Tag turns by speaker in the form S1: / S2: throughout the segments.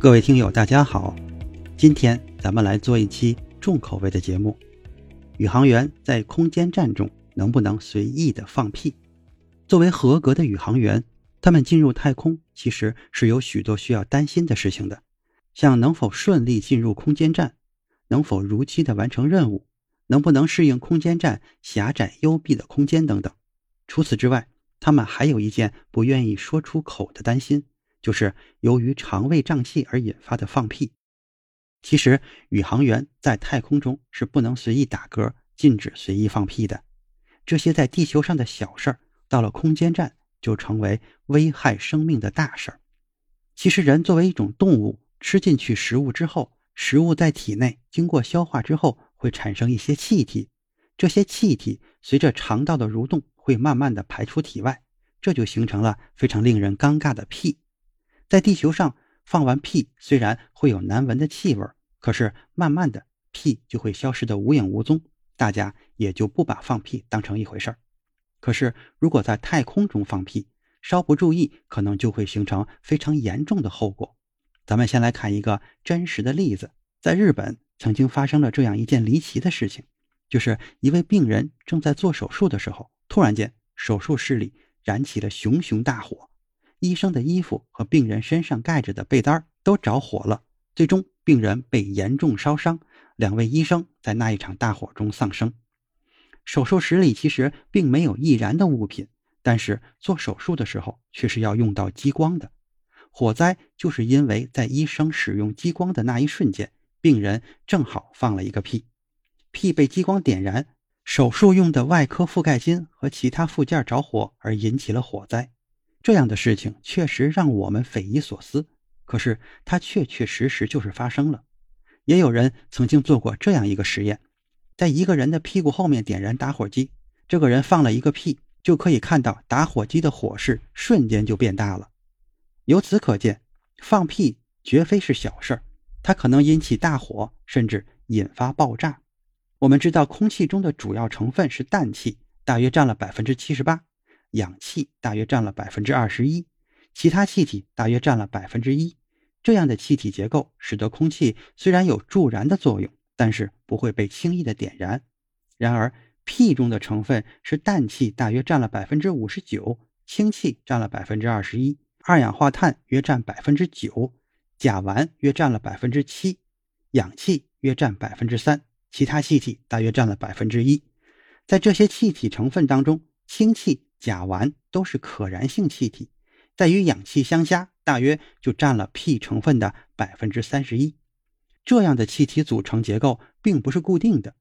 S1: 各位听友，大家好，今天咱们来做一期重口味的节目。宇航员在空间站中能不能随意的放屁？作为合格的宇航员，他们进入太空其实是有许多需要担心的事情的，像能否顺利进入空间站，能否如期的完成任务，能不能适应空间站狭窄幽闭的空间等等。除此之外，他们还有一件不愿意说出口的担心。就是由于肠胃胀气而引发的放屁。其实，宇航员在太空中是不能随意打嗝、禁止随意放屁的。这些在地球上的小事儿，到了空间站就成为危害生命的大事儿。其实，人作为一种动物，吃进去食物之后，食物在体内经过消化之后，会产生一些气体。这些气体随着肠道的蠕动，会慢慢的排出体外，这就形成了非常令人尴尬的屁。在地球上放完屁，虽然会有难闻的气味，可是慢慢的屁就会消失的无影无踪，大家也就不把放屁当成一回事儿。可是如果在太空中放屁，稍不注意，可能就会形成非常严重的后果。咱们先来看一个真实的例子，在日本曾经发生了这样一件离奇的事情，就是一位病人正在做手术的时候，突然间手术室里燃起了熊熊大火。医生的衣服和病人身上盖着的被单都着火了，最终病人被严重烧伤，两位医生在那一场大火中丧生。手术室里其实并没有易燃的物品，但是做手术的时候却是要用到激光的。火灾就是因为在医生使用激光的那一瞬间，病人正好放了一个屁，屁被激光点燃，手术用的外科覆盖巾和其他附件着火而引起了火灾。这样的事情确实让我们匪夷所思，可是它确确实实就是发生了。也有人曾经做过这样一个实验，在一个人的屁股后面点燃打火机，这个人放了一个屁，就可以看到打火机的火势瞬间就变大了。由此可见，放屁绝非是小事儿，它可能引起大火，甚至引发爆炸。我们知道，空气中的主要成分是氮气，大约占了百分之七十八。氧气大约占了百分之二十一，其他气体大约占了百分之一。这样的气体结构使得空气虽然有助燃的作用，但是不会被轻易的点燃。然而，屁中的成分是氮气，大约占了百分之五十九，氢气占了百分之二十一，二氧化碳约占百分之九，甲烷约占了百分之七，氧气约占百分之三，其他气体大约占了百分之一。在这些气体成分当中，氢气。甲烷都是可燃性气体，在与氧气相加，大约就占了屁成分的百分之三十一。这样的气体组成结构并不是固定的，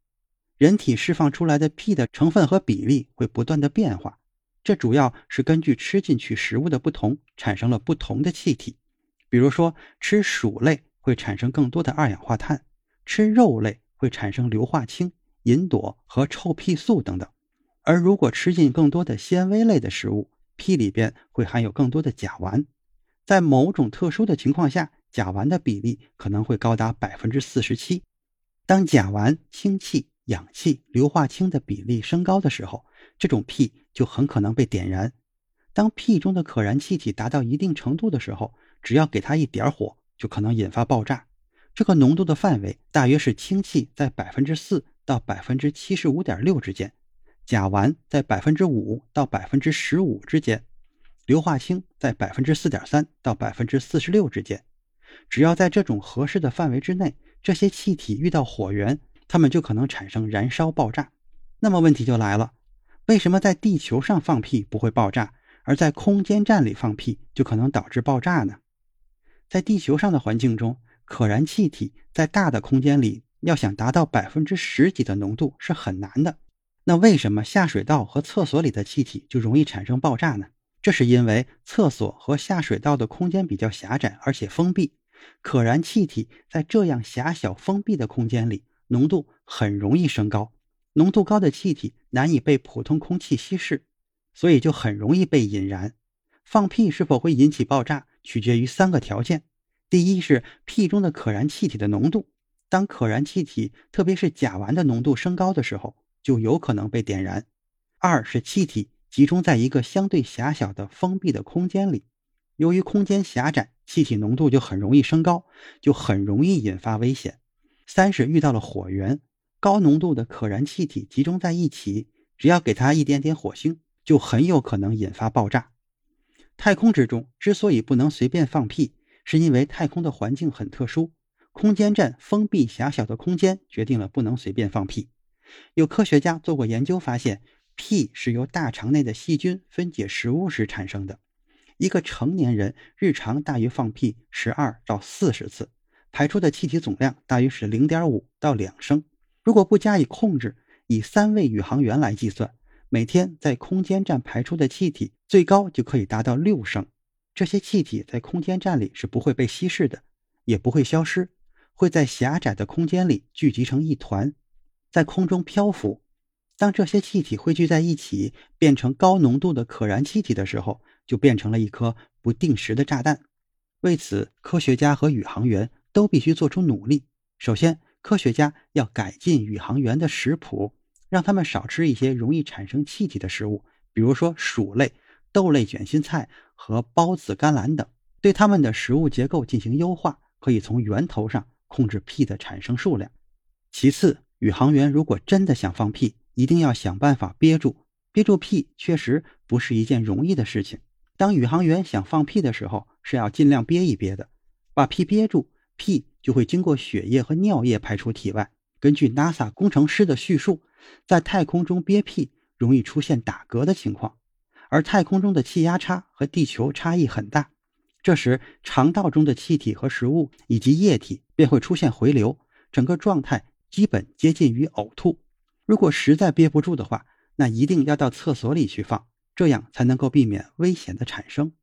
S1: 人体释放出来的屁的成分和比例会不断的变化。这主要是根据吃进去食物的不同，产生了不同的气体。比如说，吃薯类会产生更多的二氧化碳，吃肉类会产生硫化氢、吲哚和臭屁素等等。而如果吃进更多的纤维类的食物，屁里边会含有更多的甲烷。在某种特殊的情况下，甲烷的比例可能会高达百分之四十七。当甲烷、氢气、氧气、硫化氢的比例升高的时候，这种屁就很可能被点燃。当屁中的可燃气体达到一定程度的时候，只要给它一点火，就可能引发爆炸。这个浓度的范围大约是氢气在百分之四到百分之七十五点六之间。甲烷在百分之五到百分之十五之间，硫化氢在百分之四点三到百分之四十六之间。只要在这种合适的范围之内，这些气体遇到火源，它们就可能产生燃烧爆炸。那么问题就来了：为什么在地球上放屁不会爆炸，而在空间站里放屁就可能导致爆炸呢？在地球上的环境中，可燃气体在大的空间里要想达到百分之十几的浓度是很难的。那为什么下水道和厕所里的气体就容易产生爆炸呢？这是因为厕所和下水道的空间比较狭窄，而且封闭，可燃气体在这样狭小封闭的空间里，浓度很容易升高。浓度高的气体难以被普通空气稀释，所以就很容易被引燃。放屁是否会引起爆炸，取决于三个条件：第一是屁中的可燃气体的浓度，当可燃气体特别是甲烷的浓度升高的时候，就有可能被点燃；二是气体。集中在一个相对狭小的封闭的空间里，由于空间狭窄，气体浓度就很容易升高，就很容易引发危险。三是遇到了火源，高浓度的可燃气体集中在一起，只要给它一点点火星，就很有可能引发爆炸。太空之中之所以不能随便放屁，是因为太空的环境很特殊，空间站封闭狭小的空间决定了不能随便放屁。有科学家做过研究，发现。屁是由大肠内的细菌分解食物时产生的。一个成年人日常大约放屁十二到四十次，排出的气体总量大约是零点五到两升。如果不加以控制，以三位宇航员来计算，每天在空间站排出的气体最高就可以达到六升。这些气体在空间站里是不会被稀释的，也不会消失，会在狭窄的空间里聚集成一团，在空中漂浮。当这些气体汇聚在一起，变成高浓度的可燃气体的时候，就变成了一颗不定时的炸弹。为此，科学家和宇航员都必须做出努力。首先，科学家要改进宇航员的食谱，让他们少吃一些容易产生气体的食物，比如说薯类、豆类卷心菜和孢子甘蓝等。对他们的食物结构进行优化，可以从源头上控制屁的产生数量。其次，宇航员如果真的想放屁，一定要想办法憋住，憋住屁确实不是一件容易的事情。当宇航员想放屁的时候，是要尽量憋一憋的，把屁憋住，屁就会经过血液和尿液排出体外。根据 NASA 工程师的叙述，在太空中憋屁容易出现打嗝的情况，而太空中的气压差和地球差异很大，这时肠道中的气体和食物以及液体便会出现回流，整个状态基本接近于呕吐。如果实在憋不住的话，那一定要到厕所里去放，这样才能够避免危险的产生。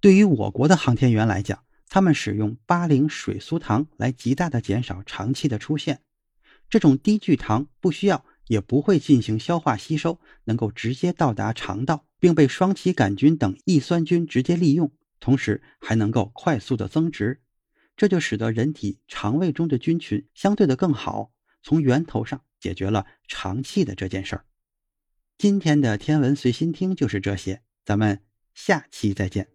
S1: 对于我国的航天员来讲，他们使用八零水苏糖来极大的减少肠气的出现。这种低聚糖不需要也不会进行消化吸收，能够直接到达肠道，并被双歧杆菌等异酸菌直接利用，同时还能够快速的增殖，这就使得人体肠胃中的菌群相对的更好，从源头上。解决了长气的这件事儿。今天的天文随心听就是这些，咱们下期再见。